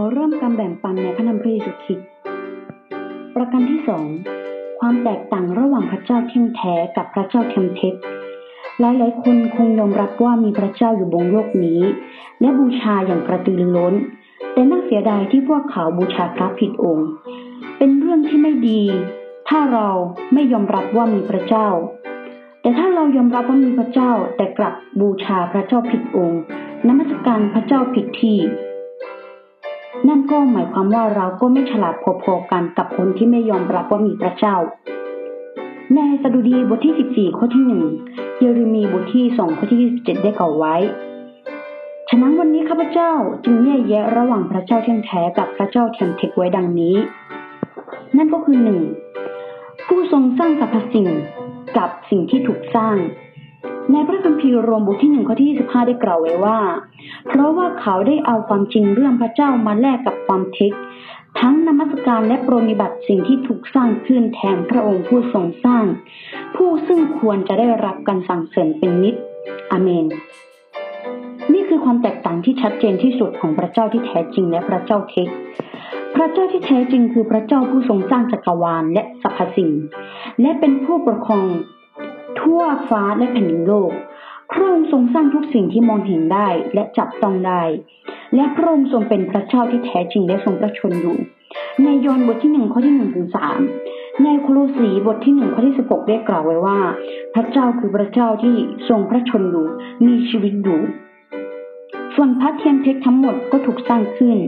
อเริ่มการแบ่งปันในพระนามพระเยซูคริสต์ประการที่สองความแตกต่างระหว่างพระเจ้าเที่ยงแท้กับพระเจ้าเทียมเท็จหลายๆคนคงยอมรับว่ามีพระเจ้าอยู่บนโลกนี้ และบูชาอย่างกระตือรือร้น แต่น่าเสียดายที่พวกเขาบูชาพระผิดองค์ เป็นเรื่องที่ไม่ดี ถ้าเราไม่ยอมรับว่ามีพระเจ้า แต่ถ้าเรายอมรับว่ามีพระเจ้าแต่กลับบูชาพระเจ้าผิดองค์นมัสการพระเจ้าผิดที่ นั่นก็หมายความว่าเราก็ไม่ฉลาดพอๆกันกับคนที่ไม่ยอมรับว่ามีพระเจ้า ในสดุดีบทที่ 14 ข้อที่หนึ่งเยเรมีบทที่ 2 ข้อที่ 27 ได้กล่าวไว้ ฉะนั้นวันนี้ข้าพเจ้าจึงแยกแยะระหว่างพระเจ้าเที่ยงแท้กับพระเจ้าเทียมเทคไว้ดังนี้ นั่นก็คือหนึ่งผู้ทรงสร้างสรรพสิ่งกับสิ่งที่ถูกสร้าง ในพระคัมภีร์รวมบทที่หนึ่งข้อที่ 25 ได้กล่าวไว้ว่า เพราะว่าเขาได้เอาความจริงเรื่องพระเจ้ามาแลกกับความเท็จ ทั้งนมัสการและโปรนิบัติสิ่งที่ถูกสร้างขึ้นแทนพระองค์ผู้ทรงสร้าง ผู้ซึ่งควรจะได้รับการสั่งเสริญเป็นนิดอเมน นี่คือความแตกต่างที่ชัดเจนที่สุดของพระเจ้าที่แท้จริงและพระเจ้าเท็จพระเจ้าที่แท้จริงคือพระเจ้าผู้ทรงสร้างจักรวาลและสรรพสิ่ง และเป็นผู้ปกครอง ทั่วฟ้าและแผ่นดินโลก พระองค์ทรงสร้างทุกสิ่งที่มองเห็นได้และจับต้องได้ และพระองค์ทรงเป็นพระเจ้าที่แท้จริงและทรงประชนอยู่ ในยอห์นบทที่หนึ่งข้อที่หนึ่งถึงสามในโคโลสีบทที่หนึ่งข้อที่สิบหกได้กล่าวไว้ว่า พระเจ้าคือพระเจ้าที่ทรงพระชนอยู่มีชีวิตอยู่ส่วนพระเทียมเทคทั้งหมดก็ถูกสร้างขึ้น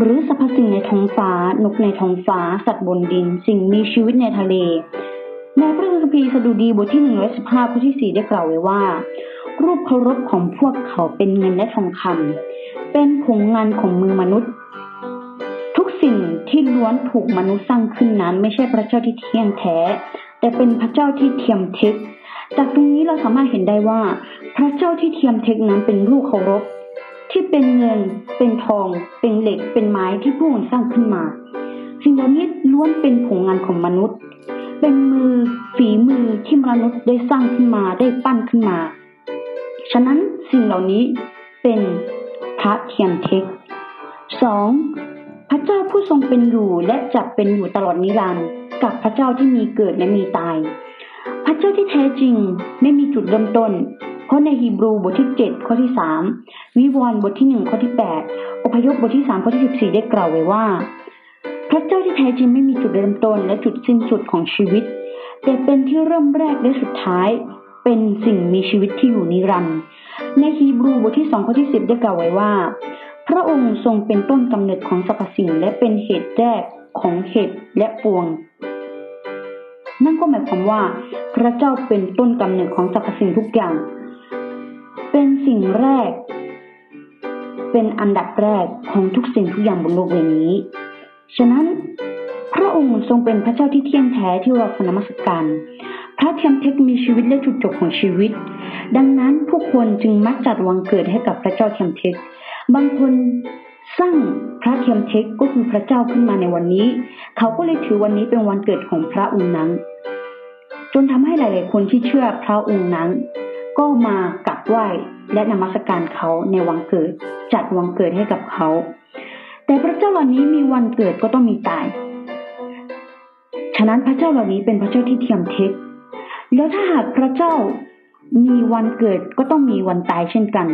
หรือสรรพสิ่งในท้องฟ้า นกในท้องฟ้า สัตว์บนดิน สิ่งมีชีวิตในทะเลในพระ คัมภีร์สดุดีบทที่หนึ่งและสิบห้าข้อที่สี่ได้กล่าวไว้ว่า รูปเคารพของพวกเขาเป็นเงินและทองคำเป็นผงงานของมือมนุษย์ ทุกสิ่งที่ล้วนถูกมนุษย์สร้างขึ้นนั้นไม่ใช่พระเจ้าที่เที่ยงแท้ แต่เป็นพระเจ้าที่เทียมเท็จจากตรงนี้เราสามารถเห็นได้ว่า พระเจ้าที่เทียมเท็จนั้นเป็นรูปเคารพที่เป็นเงิน เป็นทอง เป็นเหล็ก เป็นไม้ที่ผู้คนสร้างขึ้นมา สิ่งเหล่านี้ล้วนเป็นผลงานของมนุษย์ เป็นมือ ฝีมือที่มนุษย์ได้สร้างขึ้นมาได้ปั้นขึ้นมา ฉะนั้นสิ่งเหล่านี้เป็นพระเทียมเท็จสองพระเจ้าผู้ทรงเป็นอยู่และจะเป็นอยู่ตลอดนิรันดร์กับพระเจ้าที่มีเกิดและมีตาย พระเจ้าที่แท้จริงไม่มีจุดเริ่มต้น เพราะในฮีบรูบทที่เจ็ดข้อที่สามวิวรณ์บทที่หนึ่งข้อที่แปดอพยพบทที่สามข้อที่สิบสี่ได้กล่าวไว้ว่า พระเจ้าที่แท้จริงไม่มีจุดเริ่มต้นและจุดสิ้นสุดของชีวิต แต่เป็นที่เริ่มแรกและสุดท้าย เป็นสิ่งมีชีวิตที่อยู่นิรันดร์ในฮีบรูบทที่สองข้อที่สิบได้กล่าวไว้ว่า พระองค์ทรงเป็นต้นกำเนิดของสรรพสิ่งและเป็นเหตุแรกของเหตุและปวง นั่นก็หมายความว่า พระเจ้าเป็นต้นกำเนิดของสรรพสิ่งทุกอย่าง เป็นสิ่งแรก เป็นอันดับแรกของทุกสิ่งทุกอย่างบนโลกใบนี้ ฉะนั้น พระองค์ทรงเป็นพระเจ้าที่เที่ยงแท้ที่เราควรนมัสการพระเทียมเทคมีชีวิตและจุดจบของชีวิต ดังนั้นผู้คนจึงมักจัดวันเกิดให้กับพระเจ้าเทียมเทคบางคนสร้างพระเทียมเทคก็คือพระเจ้าขึ้นมาในวันนี้ เขาก็เลยถือวันนี้เป็นวันเกิดของพระองค์นั้น จนทำให้หลาย ๆ คนที่เชื่อพระองค์นั้น ก็มากราบไหว้และนมัสการเขาในวันเกิด จัดวันเกิดให้กับเขา แต่พระเจ้าเหล่านี้มีวันเกิดก็ต้องมีตาย ฉะนั้นพระเจ้าเหล่านี้เป็นพระเจ้าที่เทียมเท็จ แล้วถ้าหากพระเจ้ามีวันเกิดก็ต้องมีวันตายเช่นกัน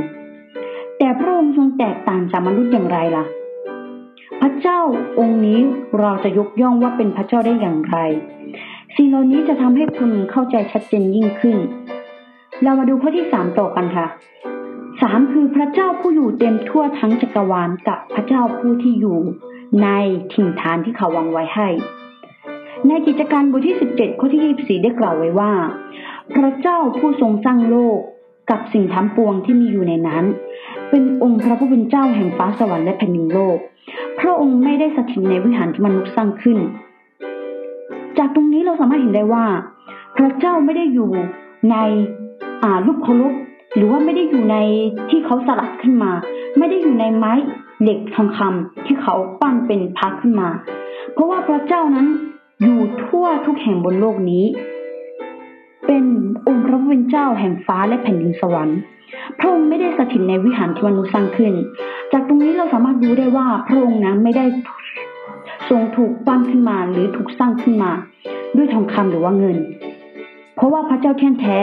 แต่พระองค์ทรงแตกต่างจากมนุษย์อย่างไรล่ะ พระเจ้าองค์นี้เราจะยกย่องว่าเป็นพระเจ้าได้อย่างไร สิ่งเหล่านี้จะทำให้คุณเข้าใจชัดเจนยิ่งขึ้น เรามาดูข้อที่สามต่อกันค่ะสามคือพระเจ้าผู้อยู่เต็มทั่วทั้งจักรวาลกับพระเจ้าผู้ที่อยู่ในถิ่นฐานที่เขาวางไว้ให้ ในกิจการบทที่สิบเจ็ดข้อที่ยี่สิบสี่ได้กล่าวไว้ว่า พระเจ้าผู้ทรงสร้างโลกกับสิ่งทั้งปวงที่มีอยู่ในนั้น เป็นองค์พระผู้เป็นเจ้าแห่งฟ้าสวรรค์และแผ่นดินโลก พระองค์ไม่ได้สถิตในวิหารที่มนุษย์สร้างขึ้น จากตรงนี้เราสามารถเห็นได้ว่า พระเจ้าไม่ได้อยู่ในอ่ารูปเคารพหรือว่าไม่ได้อยู่ในที่เขาสลักขึ้นมา ไม่ได้อยู่ในไม้เหล็กทองคำที่เขาปั้นเป็นพักขึ้นมา เพราะว่าพระเจ้านั้น อยู่ทั่วทุกแห่งบนโลกนี้ เป็นองค์พระผู้เป็นเจ้าแห่งฟ้าและแผ่นดินสวรรค์พระองค์ไม่ได้สถิตในวิหารที่มนุษย์สร้างขึ้น จากตรงนี้เราสามารถรู้ได้ว่าพระองค์นั้นไม่ได้ทรงถูกปั้นขึ้นมาหรือถูกสร้างขึ้นมา ด้วยทองคำหรือว่าเงิน เพราะว่าพระเจ้าแท้แท้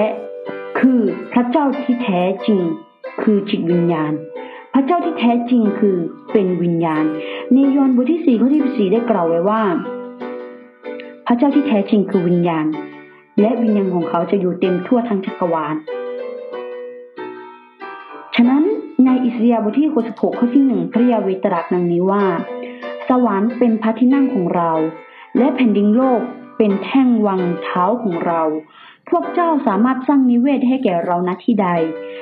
คือพระเจ้าที่แท้จริง คือจิตวิญญาณ พระเจ้าที่แท้จริงคือเป็นวิญญาณ ในยอห์นบทที่สี่ข้อที่สี่ได้กล่าวไว้ว่า พระเจ้าที่แท้จริงคือวิญญาณ และวิญญาณของเขาจะอยู่เต็มทั่วทั้งจักรวาล ฉะนั้นในอิสยาบทที่66ข้อที่หนึ่งพระยาเวตรัสดังนี้ว่า สวรรค์เป็นพระที่นั่งของเรา และแผ่นดินโลกเป็นแท่งวางเท้าของเรา พวกเจ้าสามารถสร้างนิเวศให้แก่เราณที่ใด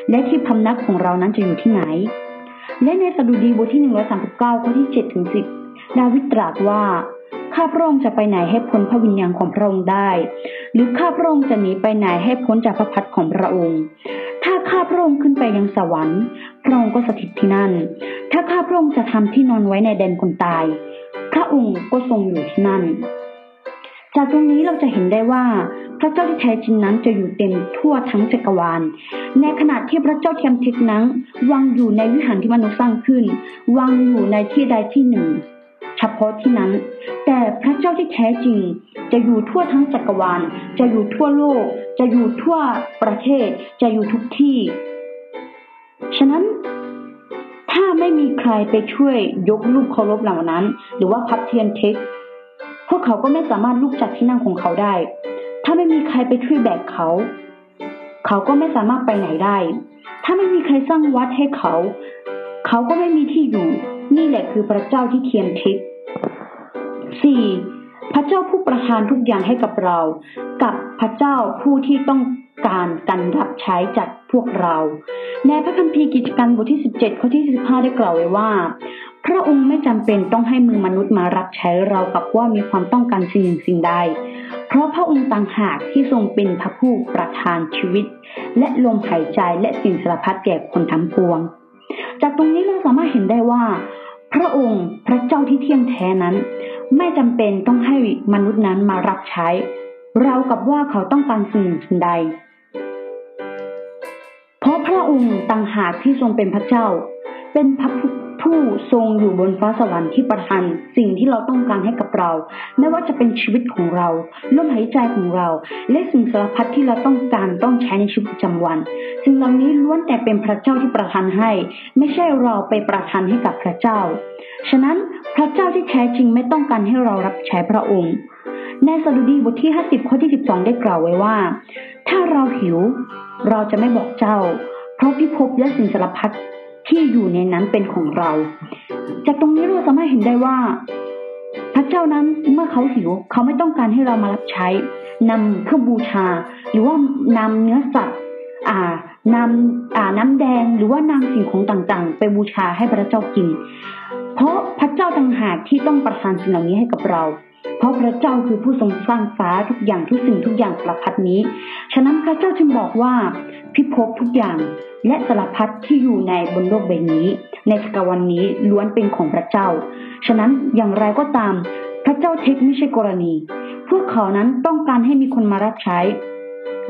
และที่พำนักของเรานั้นจะอยู่ที่ไหน และในสดุดีบทที่ 139 ข้อที่ 7 ถึง 10 ดาวิดตรัสว่า ข้าพระองค์จะไปไหนให้พ้นพระวิญญาณของพระองค์ได้ หรือข้าพระองค์จะหนีไปไหนให้พ้นจากพระพักตร์ของพระองค์ ถ้าข้าพระองค์ขึ้นไปยังสวรรค์ พระองค์ก็สถิตที่นั่น ถ้าข้าพระองค์จะทำที่นอนไว้ในแดนคนตาย พระองค์ก็ทรงอยู่ที่นั่น จากตรงนี้เราจะเห็นได้ว่าพระเจ้าที่แท้จริงนั้นจะอยู่เต็มทั่วทั้งจักรวาล ในขณะที่พระเจ้าเทียมทิศนั้นวางอยู่ในวิหารที่มนุษย์สร้างขึ้น วางอยู่ในที่ใดที่หนึ่ง เฉพาะที่นั้น พระเจ้าที่แท้จริง จะอยู่ทั่วทั้งจักรวาล จะอยู่ทั่วโลก จะอยู่ทั่วประเทศ จะอยู่ทุกที่ ฉะนั้นถ้าไม่มีใครไปช่วยยกลูกเคารพเหล่านั้น หรือว่าพับเทียนเทคพวกเขาก็ไม่สามารถลุกจากที่นั่งของเขาได้ ถ้าไม่มีใครไปช่วยแบกเขา เขาก็ไม่สามารถไปไหนได้ ถ้าไม่มีใครสร้างวัดให้เขา เขาก็ไม่มีที่อยู่ นี่แหละคือพระเจ้าที่เทียมทิศ สี่พระเจ้าผู้ประทานทุกอย่างให้กับเรา กับพระเจ้าผู้ที่ต้องการการรับใช้จากพวกเรา ในพระคัมภีร์กิจการบทที่ 17 ข้อที่ 15 ได้กล่าวไว้ว่า พระองค์ไม่จำเป็นต้องให้มือมนุษย์มารับใช้เรากับว่ามีความต้องการสิ่งหนึ่งสิ่งใด เพราะพระองค์ต่างหากที่ทรงเป็นพระผู้ประทานชีวิต และลมหายใจและสิ่งสารพัดแก่คนทั้งปวง จากตรงนี้เราสามารถเห็นได้ว่า พระองค์พระเจ้าที่เที่ยงแท้นั้น ไม่จำเป็นต้องให้มนุษย์นั้นมารับใช้ เรากับว่าเขาต้องการสิ่งหนึ่งสิ่งใด เพราะพระองค์ต่างหากที่ทรงเป็นพระเจ้า เป็นพระผู้ทรงอยู่บนฟ้าสวรรค์ที่ประทานสิ่งที่เราต้องการให้กับเรา ไม่ว่าจะเป็นชีวิตของเราลมหายใจของเรา และสิ่งสารพัดที่เราต้องการต้องใช้ในชีวิตประจำวัน สิ่งเหล่านี้ล้วนแต่เป็นพระเจ้าที่ประทานให้ ไม่ใช่เราไปประทานให้กับพระเจ้า ฉะนั้นพระเจ้าที่แท้จริงไม่ต้องการให้เรารับใช้พระองค์ ในสดุดีบทที่ 50 ข้อที่ 12 ได้กล่าวไว้ว่า ถ้าเราหิว เราจะไม่บอกเจ้า เพราะพิภพและสิ่งสารพัดที่อยู่ในนั้นเป็นของเรา จากตรงนี้เราสามารถเห็นได้ว่า พระเจ้านั้นเมื่อเขาหิว เขาไม่ต้องการให้เรามารับใช้นำเครื่องบูชา หรือว่านำเนื้อสัตว์อ่านำอ่าน้ำแดงหรือว่านำสิ่งของต่างๆ ไปบูชาให้พระเจ้ากิน เพราะพระเจ้าต่างหากที่ต้องประทานสิ่งเหล่านี้ให้กับเรา เพราะพระเจ้าคือผู้ทรงสร้างฟ้าทุกอย่างทุกสิ่งทุกอย่างสารพัดนี้ ฉะนั้นพระเจ้าจึงบอกว่าพิภพทุกอย่างและสารพัดที่อยู่ในบนโลกใบนี้ ในจักรวาลนนี้ล้วนเป็นของพระเจ้า ฉะนั้นอย่างไรก็ตาม พระเจ้าเทคไม่ใช่กรณี พวกเขานั้นต้องการให้มีคนมารับใช้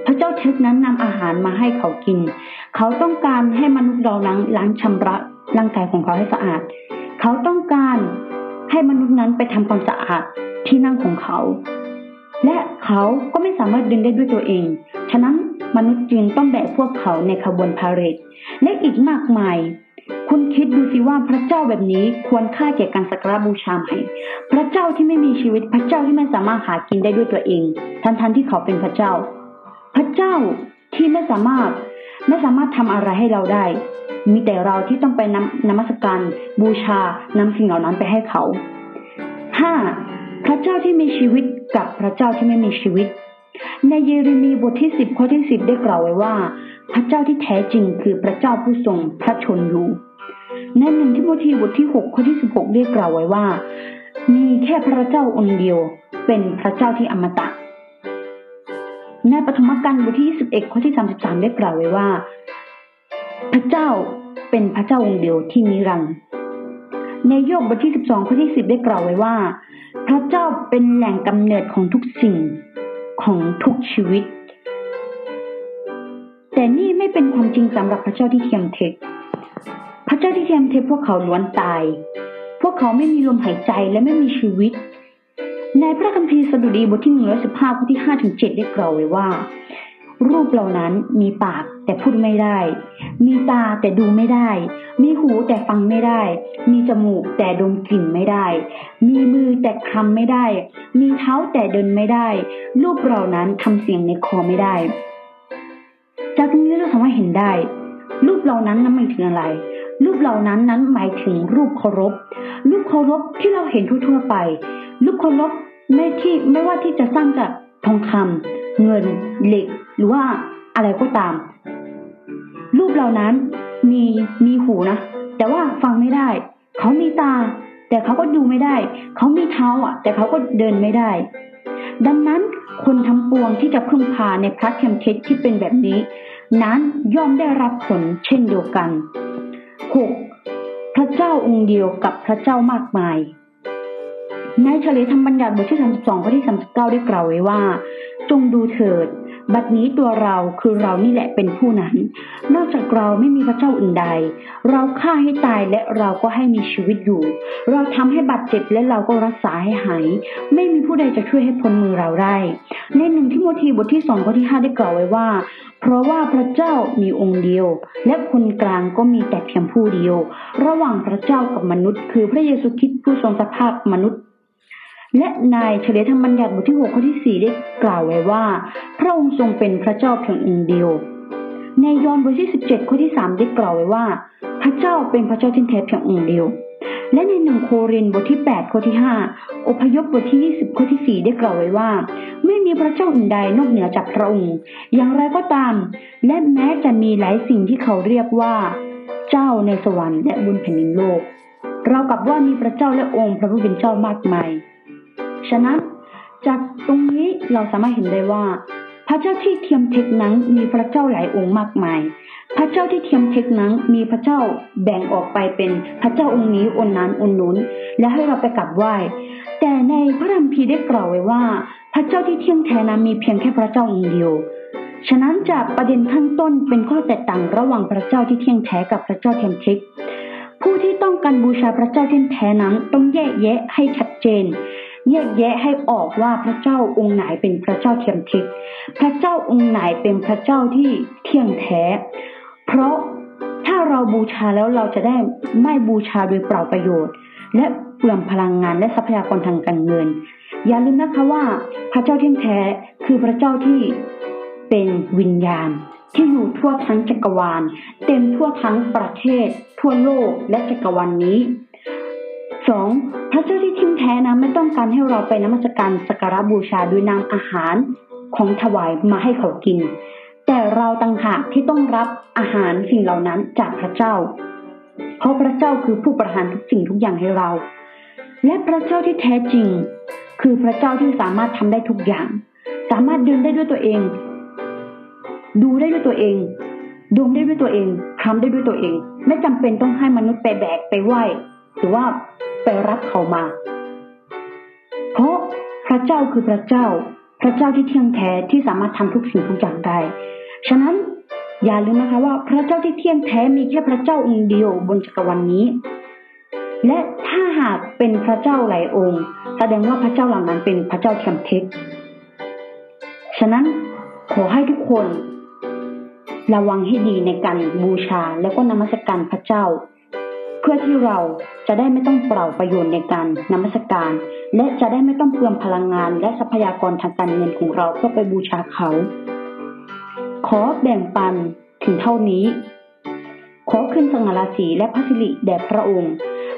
พระเจ้าเทคนั้นนำอาหารมาให้เขากิน เขาต้องการให้มนุษย์เราล้างล้างชำระร่างกายของเขาให้สะอาด เขาต้องการให้มนุษย์นั้นไปทำความสะอาดที่นั่งของเขา และเขาก็ไม่สามารถเดินได้ด้วยตัวเอง ฉะนั้นมนุษย์จึงต้องแบกพวกเขาในขบวนพาเหรดและอีกมากมาย คุณคิดดูสิว่าพระเจ้าแบบนี้ควรค่าแก่การสักการบูชาไหมพระเจ้าที่ไม่มีชีวิตพระเจ้าที่ไม่สามารถหากินได้ด้วยตัวเอง ทันทันๆที่เขาเป็นพระเจ้า พระเจ้าที่ไม่สามารถไม่สามารถทำอะไรให้เราได้ มีแต่เราที่ต้องไปนำนมัสการบูชานำสิ่งเหล่านั้นไปให้เขาห้าพระเจ้าที่มีชีวิตกับพระเจ้าที่ไม่มีชีวิต ในเยเรมีบทที่สิบข้อที่สิบได้กล่าวไว้ว่า พระเจ้าที่แท้จริงคือพระเจ้าผู้ทรงพระชนอยู่ในหนึ่งที่โมธีบทที่หกข้อที่สิบหกได้กล่าวไว้ว่า มีแค่พระเจ้าองค์เดียว เป็นพระเจ้าที่อมตะในปฐมกาลบทที่ 21 ข้อที่ 33 ได้กล่าวไว้ว่า พระเจ้าเป็นพระเจ้าองค์เดียวที่นิรันดร์ในโยบบทที่ 12 ข้อที่ 10 ได้กล่าวไว้ว่า พระเจ้าเป็นแหล่งกำเนิดของทุกสิ่งของทุกชีวิต แต่นี่ไม่เป็นความจริงสำหรับพระเจ้าที่เทียมเท็จพระระเจ้าที่เทียมเทพพวกเขาล้วนตาย พวกเขาไม่มีลมหายใจและไม่มีชีวิต ในพระคัมภีร์สดุดีบทที่115ข้อที่5ถึง7ได้กล่าวไว้ว่า รูปเหล่านั้นมีปากแต่พูดไม่ได้ มีตาแต่ดูไม่ได้ มีหูแต่ฟังไม่ได้ มีจมูกแต่ดมกลิ่นไม่ได้ มีมือแต่คลำไม่ได้ มีเท้าแต่เดินไม่ได้ รูปเหล่านั้นทำเสียงในคอไม่ได้ จากนี้เราสามารถเห็นได้ รูปเหล่านั้นนั้นหมายถึงอะไร รูปเหล่านั้นนั้นหมายถึงรูปเคารพ รูปเคารพที่เราเห็นทั่วๆไป รูปเคารพไม่ที่ไม่ว่าที่จะสร้างจากทองคำ เงิน เหล็ก หรือว่าอะไรก็ตาม รูปเหล่านั้นมีมีหูนะ แต่ว่าฟังไม่ได้ เขามีตา แต่เขาก็ดูไม่ได้ เขามีเท้าอะ แต่เขาก็เดินไม่ได้ ดังนั้นคนทั้งปวงที่จะพึ่งพาในพระเทมเทศที่เป็นแบบนี้ นั้นย่อมได้รับผลเช่นเดียวกัน 6. พระเจ้าองค์เดียวกับพระเจ้ามากมายในเฉลยธรรมบัญญัติบทที่32ข้อที่39ได้กล่าวไว้ว่า จงดูเถิด บัดนี้ตัวเราคือเรานี่แหละเป็นผู้นั้น นอกจากเราไม่มีพระเจ้าอื่นใด เราฆ่าให้ตายและเราก็ให้มีชีวิตอยู่ เราทำให้บาดเจ็บและเราก็รักษาให้หาย ไม่มีผู้ใดจะช่วยให้พ้นมือเราได้ ในหนึ่งที่โมธีบทที่สองข้อที่ห้าได้กล่าวไว้ว่า เพราะว่าพระเจ้ามีองค์เดียว และคนกลางก็มีแต่เพียงผู้เดียว ระหว่างพระเจ้ากับมนุษย์ คือพระเยซูคริสต์ผู้ทรงสภาพมนุษย์ และนายเฉลยธรรมบัญญัติบทที่6ข้อที่ 4 ได้กล่าวไว้ว่า พระองค์ทรงเป็นพระเจ้าเพียงองค์เดียว ในยอห์นบทที่ 17 ข้อที่ 3 ได้กล่าวไว้ว่า พระเจ้าเป็นพระเจ้าที่แท้เพียงองค์เดียว และในหนึ่งโครินบทที่ 8 ข้อที่ 5 อพยพบทที่ 20 ข้อที่ 4 ได้กล่าวไว้ว่า ไม่มีพระเจ้าอื่นใดนอกเหนือจากพระองค์ อย่างไรก็ตาม และแม้จะมีหลายสิ่งที่เขาเรียกว่า เจ้าในสวรรค์และบนแผ่นดินโลก เรากับว่ามีพระเจ้าและองค์พระผู้เป็นเจ้ามากมาย ฉะนั้น จากตรงนี้เราสามารถเห็นได้ว่า พระเจ้าที่เทียมเทคนั้นมีพระเจ้าหลายองค์มากมาย พระเจ้าที่เทียมเทคนั้นมีพระเจ้าแบ่งออกไปเป็นพระเจ้าองค์นี้องค์นั้นองค์นู้น และให้เราไปกราบไหว้ แต่ในพระคัมภีได้กล่าวไว้ว่า พระเจ้าที่เที่ยงแท้นั้นมีเพียงแค่พระเจ้าองค์เดียวฉะนั้นจากประเด็นข้างต้นเป็นข้อแตกต่างระหว่างพระเจ้าที่เที่ยงแท้กับพระเจ้าเทียมเทคผู้ที่ต้องการบูชาพระเจ้าเที่ยงแท้นั้นต้องแยกแยะให้ชัดเจน แยกแยะให้ออกว่าพระเจ้าองค์ไหนเป็นพระเจ้าเทียมทิพย์พระเจ้าองค์ไหนเป็นพระเจ้าที่เที่ยงแท้ เพราะถ้าเราบูชาแล้วเราจะได้ไม่บูชาโดยเปล่าประโยชน์ และเปลืองพลังงานและทรัพยากรทางการเงิน อย่าลืมนะคะว่าพระเจ้าเที่ยงแท้คือพระเจ้าที่เป็นวิญญาณที่อยู่ทั่วทั้งจักรวาล เต็มทั่วทั้งประเทศ ทั่วโลกและจักรวาลนนี้ สองพระเจ้าที่ทิ้งแท้นะไม่ต้องการให้เราไปนมัสการสักการะบูชาโดยนำอาหารของถวายมาให้เขากิน แต่เราต่างหากที่ต้องรับอาหารสิ่งเหล่านั้นจากพระเจ้า เพราะพระเจ้าคือผู้ประทานทุกสิ่งทุกอย่างให้เรา และพระเจ้าที่แท้จริง คือพระเจ้าที่สามารถทำได้ทุกอย่าง สามารถเดินได้ด้วยตัวเอง ดูได้ด้วยตัวเองดมได้ด้วยตัวเองทำได้ด้วยตัวเอง ไม่จำเป็นต้องให้มนุษย์ไปแบกไปไหว้ หรือว่าไปรับเขามา เพราะพระเจ้าคือพระเจ้า พระเจ้าที่เที่ยงแท้ที่สามารถทำทุกสิ่งทุกอย่างได้ ฉะนั้นอย่าลืมนะคะว่าพระเจ้าที่เที่ยงแท้มีแค่พระเจ้าองค์เดียวบนจักรวาลนนี้ และถ้าหากเป็นพระเจ้าหลายองค์ แสดงว่าพระเจ้าเหล่านั้นเป็นพระเจ้าเทียมเท็จฉะนั้นขอให้ทุกคน ระวังให้ดีในการบูชาแล้วก็นมัสการพระเจ้า พื่อที่เราจะได้ไม่ต้องเปล่าประโยชน์ในการนมัสการ และจะได้ไม่ต้องเปลืองพลังงานและทรัพยากรทางการเงินของเราเพื่อไปบูชาเขา ขอแบ่งปันถึงเท่านี้ ขอขึ้นสง่าราศีและพระสิริแด่พระองค์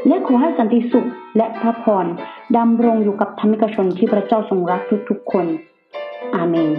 และขอให้สันติสุขและพระพรดำรงอยู่กับธรรมิกชนที่พระเจ้าทรงรักทุกๆคน อาเมน